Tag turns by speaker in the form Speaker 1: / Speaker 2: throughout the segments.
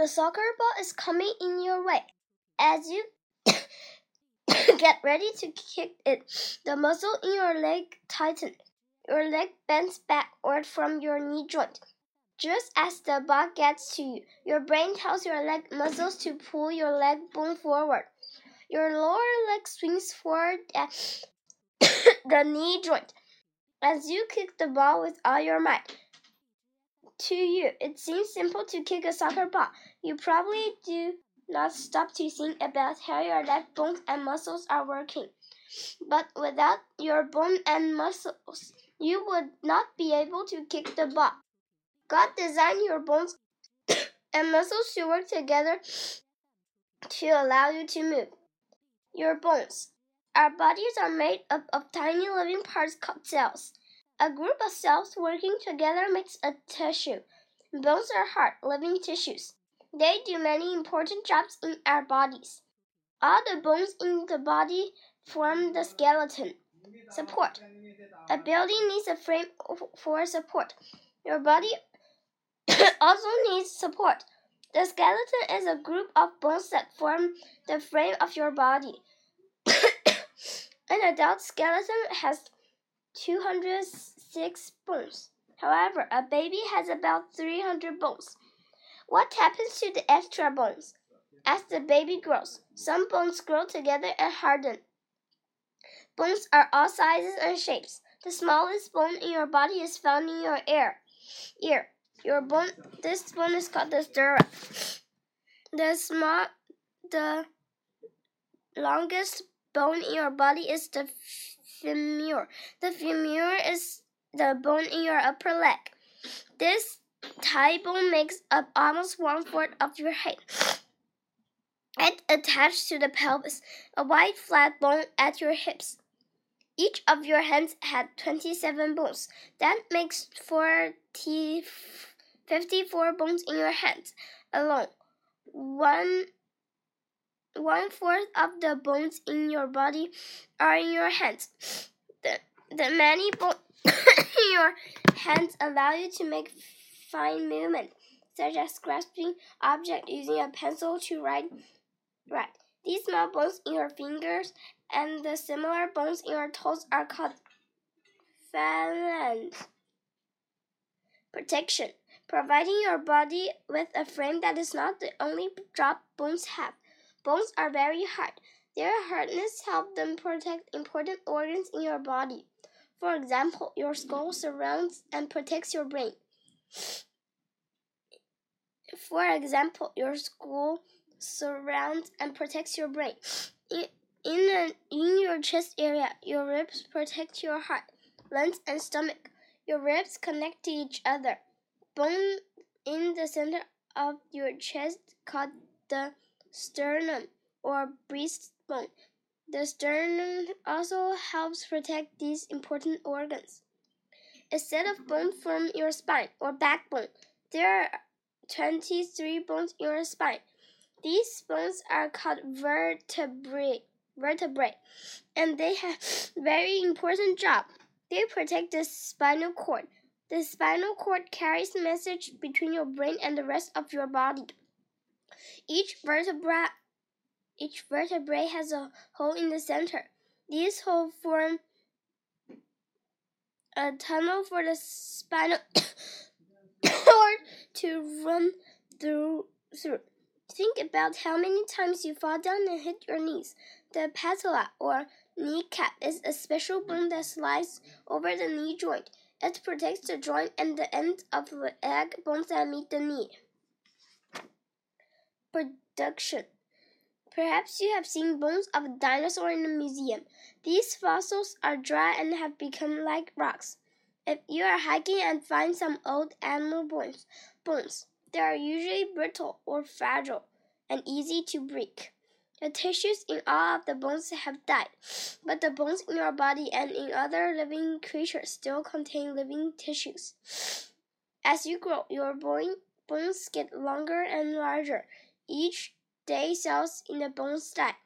Speaker 1: The soccer ball is coming in your way. As you get ready to kick it, the muscle in your leg tightens. Your leg bends backward from your knee joint. Just as the ball gets to you, your brain tells your leg muscles to pull your leg bone forward. Your lower leg swings forward at the knee joint as you kick the ball with all your might. To you, it seems simple to kick a soccer ball. You probably do not stop to think about how your leg bones and muscles are working. But without your bone and muscles, you would not be able to kick the ball. God designed your bones and muscles to work together to allow you to move. Your bones. Our bodies are made up of tiny living parts called cells. A group of cells working together makes a tissue. Bones are hard, living tissues. They do many important jobs in our bodies. All the bones in the body form the skeleton. Support. A building needs a frame for support. Your body also needs support. The skeleton is a group of bones that form the frame of your body. An adult skeleton has 206 bones. However, a baby has about 300 bones. What happens to the extra bones? As the baby grows, some bones grow together and harden. Bones are all sizes and shapes. The smallest bone in your body is found in your ear. Ear. Your bone. This bone is called the sternum. The small, the longest bone in your body is the femur. The femur is the bone in your upper leg. This thigh bone makes up almost one fourth of your head. It attached to the pelvis, a wide flat bone at your hips. Each of your hands had 27 bones. That makes 40, 54 bones in your hands alone. One one fourth of the bones in your body are in your hands. The, the many bones in your hands allow you to make fine movements, such as grasping objects using a pencil to write. These small bones in your fingers and the similar bones in your toes are called phalanx. Protection. Providing your body with a frame that is not the only job bones have. Bones are very hard. Their hardness helps them protect important organs in your body. For example, your skull surrounds and protects your brain. For example, your skull surrounds and protects your brain. In, in, in your chest area, your ribs protect your heart, lungs, and stomach. Your ribs connect to each other. Bone in the center of your chest called the sternum or breastbone. The sternum also helps protect these important organs. Set of bones form your spine or backbone. There are 23 bones in your spine. These bones are called vertebrae, vertebrae, and they have very important job. They protect the spinal cord. The spinal cord carries message between your brain and the rest of your body. Each vertebra each vertebrae has a hole in the center. These holes form a tunnel for the spinal cord to run through, through. Think about how many times you fall down and hit your knees. The patella or kneecap is a special bone that slides over the knee joint. It protects the joint and the end of the leg bones that meet the knee. Production. Perhaps you have seen bones of a dinosaur in a museum. These fossils are dry and have become like rocks. If you are hiking and find some old animal bones, bones, they are usually brittle or fragile and easy to break. The tissues in all of the bones have died, but the bones in your body and in other living creatures still contain living tissues. As you grow, your bone, bones get longer and larger. Each day cells in the bones die.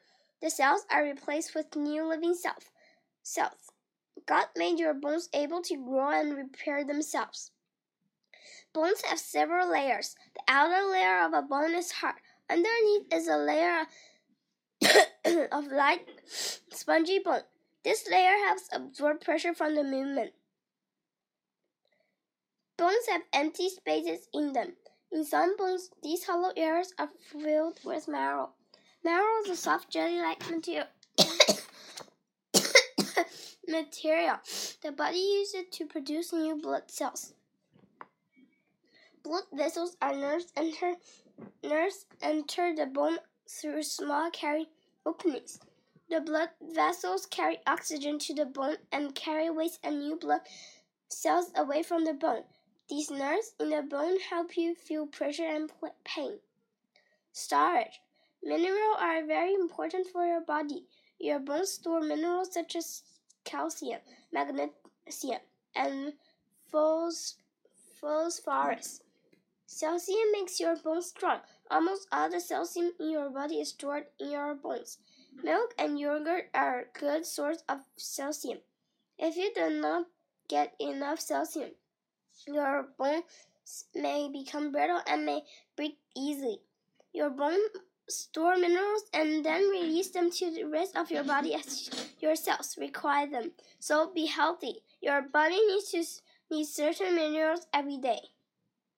Speaker 1: The cells are replaced with new living cells. Cells. God made your bones able to grow and repair themselves. Bones have several layers. The outer layer of a bone is hard. Underneath is a layer of light, spongy bone. This layer helps absorb pressure from the movement. Bones have empty spaces in them. In some bones, these hollow areas are filled with marrow. Marrow is a soft jelly-like material. material. The body uses it to produce new blood cells. Blood vessels are nerves enter nerves enter the bone through small carry openings. The blood vessels carry oxygen to the bone and carry waste and new blood cells away from the bone. These nerves in the bone help you feel pressure and pain. Storage. Minerals are very important for your body. Your bones store minerals such as calcium, magnesium, and phosphorus. Calcium makes your bones strong. Almost all the calcium in your body is stored in your bones. Milk and yogurt are good source of calcium. If you do not get enough calcium, your bones may become brittle and may break easily. Your bones store minerals and then release them to the rest of your body as your cells require them. So be healthy. Your body needs to needs certain minerals every day.